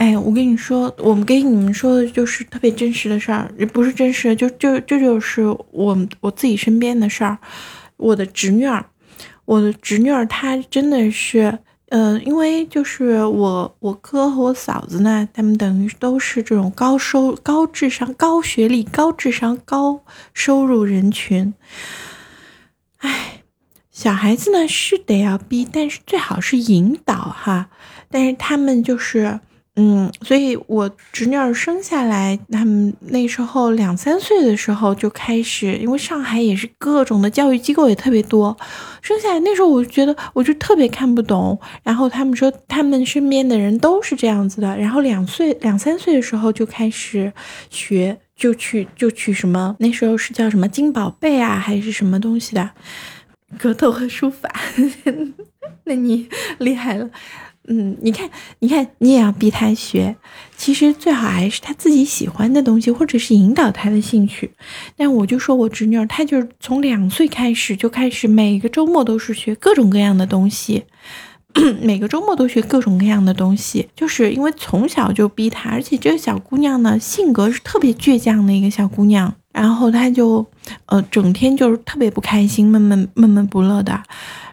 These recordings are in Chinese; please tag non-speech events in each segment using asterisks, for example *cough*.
哎，我跟你说，我们给你们说的就是特别真实的事儿，也不是真实，就就这就是我我自己身边的事儿。我的侄女儿，我的侄女儿，她真的是。呃，因为就是我我哥和我嫂子呢，他们等于都是这种高收、高智商、高学历、高智商、高收入人群。哎，小孩子呢是得要逼，但是最好是引导哈。但是他们就是。嗯，所以我侄女儿生下来，他们那时候两三岁的时候就开始，因为上海也是各种的教育机构也特别多。生下来那时候，我就觉得我就特别看不懂。然后他们说他们身边的人都是这样子的。然后两岁两三岁的时候就开始学，就去就去什么，那时候是叫什么金宝贝啊，还是什么东西的，*laughs* 格斗和书法。*laughs* 那你厉害了。嗯，你看，你看，你也要逼他学。其实最好还是他自己喜欢的东西，或者是引导他的兴趣。但我就说我侄女儿，她就是从两岁开始就开始，每个周末都是学各种各样的东西，*clears throat* 每个周末都学各种各样的东西，就是因为从小就逼她。而且这个小姑娘呢，性格是特别倔强的一个小姑娘，然后她就呃，整天就是特别不开心，闷闷闷闷不乐的。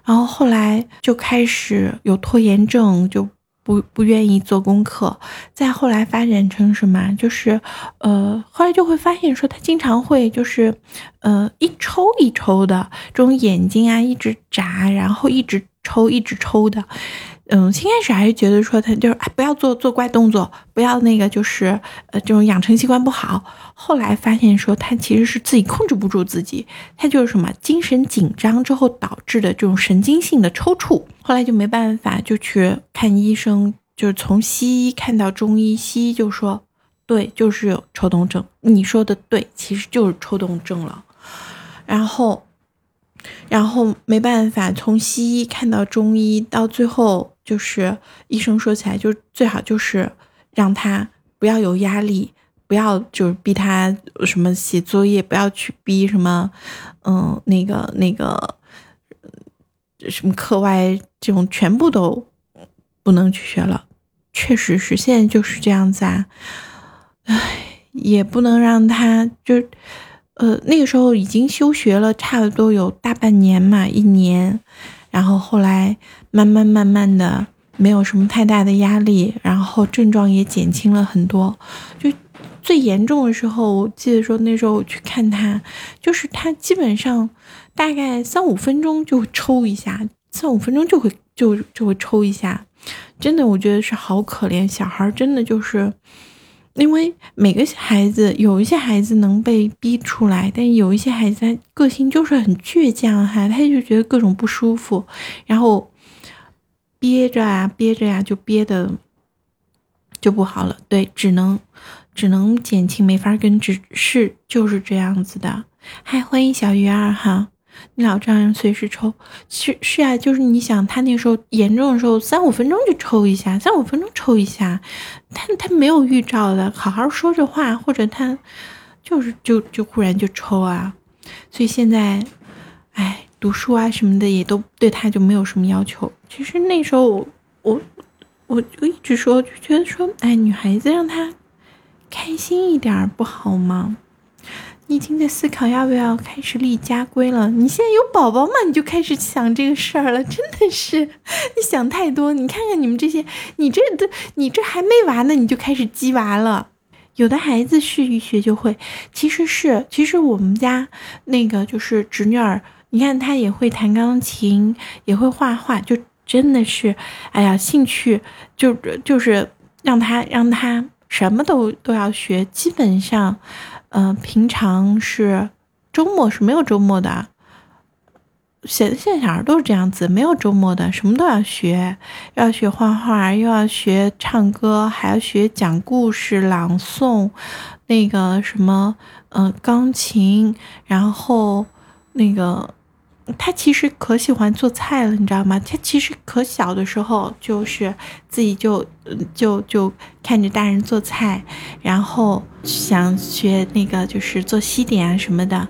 然后后来就开始有拖延症，就不不愿意做功课。再后来发展成什么？就是，呃，后来就会发现说他经常会就是，呃，一抽一抽的，这种眼睛啊一直眨，然后一直抽一直抽的。嗯，先开始还是觉得说他就是哎，不要做做怪动作，不要那个就是呃这种养成习惯不好。后来发现说他其实是自己控制不住自己，他就是什么精神紧张之后导致的这种神经性的抽搐。后来就没办法，就去看医生，就是从西医看到中医，西医就说对，就是有抽动症。你说的对，其实就是抽动症了。然后，然后没办法，从西医看到中医，到最后。就是医生说起来，就最好就是让他不要有压力，不要就是逼他什么写作业，不要去逼什么，嗯，那个那个什么课外这种全部都不能去学了。确实是现在就是这样子啊，唉，也不能让他就呃那个时候已经休学了，差不多有大半年嘛，一年。然后后来慢慢慢慢的没有什么太大的压力，然后症状也减轻了很多。就最严重的时候，我记得说那时候我去看他，就是他基本上大概三五分钟就会抽一下，三五分钟就会就就会抽一下。真的，我觉得是好可怜，小孩真的就是。因为每个孩子有一些孩子能被逼出来，但有一些孩子他个性就是很倔强哈，他就觉得各种不舒服，然后憋着啊憋着呀，就憋的就不好了。对，只能只能减轻，没法根治，是就是这样子的。嗨，欢迎小鱼儿哈。你老丈人随时抽，是是啊，就是你想他那时候严重的时候，三五分钟就抽一下，三五分钟抽一下，他他没有预兆的，好好说着话，或者他就是就就忽然就抽啊，所以现在，哎，读书啊什么的也都对他就没有什么要求。其实那时候我我我就一直说，就觉得说，哎，女孩子让她开心一点不好吗？你已经在思考要不要开始立家规了？你现在有宝宝吗？你就开始想这个事儿了，真的是你想太多。你看看你们这些，你这都你这还没娃呢，你就开始鸡娃了。有的孩子是一学就会，其实是其实我们家那个就是侄女儿，你看她也会弹钢琴，也会画画，就真的是，哎呀，兴趣就就是让她让她什么都都要学，基本上。嗯，平常是周末是没有周末的，现现在小孩都是这样子，没有周末的，什么都要学，要学画画，又要学唱歌，还要学讲故事、朗诵，那个什么，嗯，钢琴，然后那个。他其实可喜欢做菜了，你知道吗？他其实可小的时候就是自己就就就看着大人做菜，然后想学那个就是做西点啊什么的。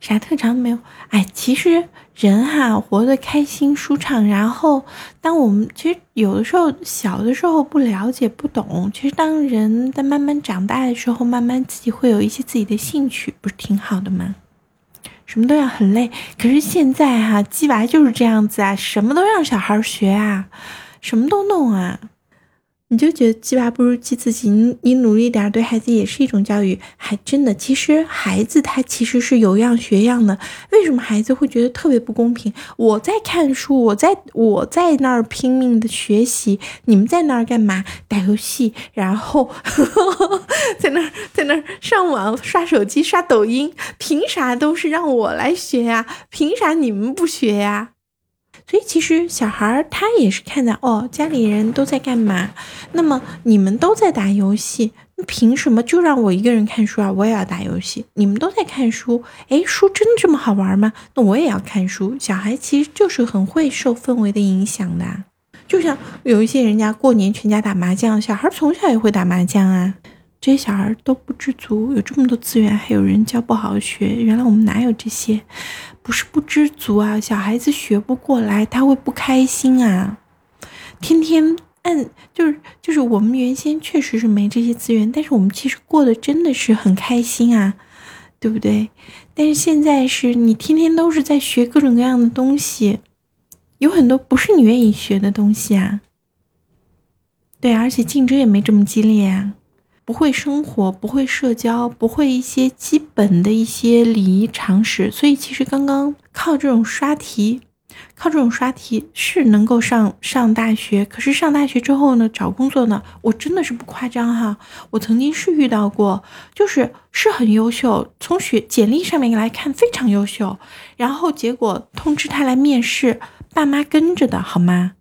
啥特长没有？哎，其实人哈活得开心舒畅，然后当我们其实有的时候小的时候不了解不懂，其实当人在慢慢长大的时候，慢慢自己会有一些自己的兴趣，不是挺好的吗？什么都要很累，可是现在哈鸡娃就是这样子啊，什么都让小孩学啊，什么都弄啊。你就觉得鸡娃不如鸡自己，你你努力点，对孩子也是一种教育。还真的，其实孩子他其实是有样学样的。为什么孩子会觉得特别不公平？我在看书，我在我在那儿拼命的学习，你们在那儿干嘛？打游戏，然后 *laughs* 在那儿在那儿上网刷手机刷抖音，凭啥都是让我来学呀？凭啥你们不学呀？所以其实小孩儿他也是看到哦，家里人都在干嘛？那么你们都在打游戏，那凭什么就让我一个人看书啊？我也要打游戏。你们都在看书，诶，书真的这么好玩吗？那我也要看书。小孩其实就是很会受氛围的影响的，就像有一些人家过年全家打麻将，小孩从小也会打麻将啊。这些小孩都不知足，有这么多资源，还有人教不好学。原来我们哪有这些？不是不知足啊，小孩子学不过来，他会不开心啊。天天按就是就是我们原先确实是没这些资源，但是我们其实过得真的是很开心啊，对不对？但是现在是你天天都是在学各种各样的东西，有很多不是你愿意学的东西啊。对，而且竞争也没这么激烈啊。不会生活，不会社交，不会一些基本的一些礼仪常识，所以其实刚刚靠这种刷题，靠这种刷题是能够上上大学。可是上大学之后呢，找工作呢，我真的是不夸张哈，我曾经是遇到过，就是是很优秀，从学简历上面来看非常优秀，然后结果通知他来面试，爸妈跟着的好吗？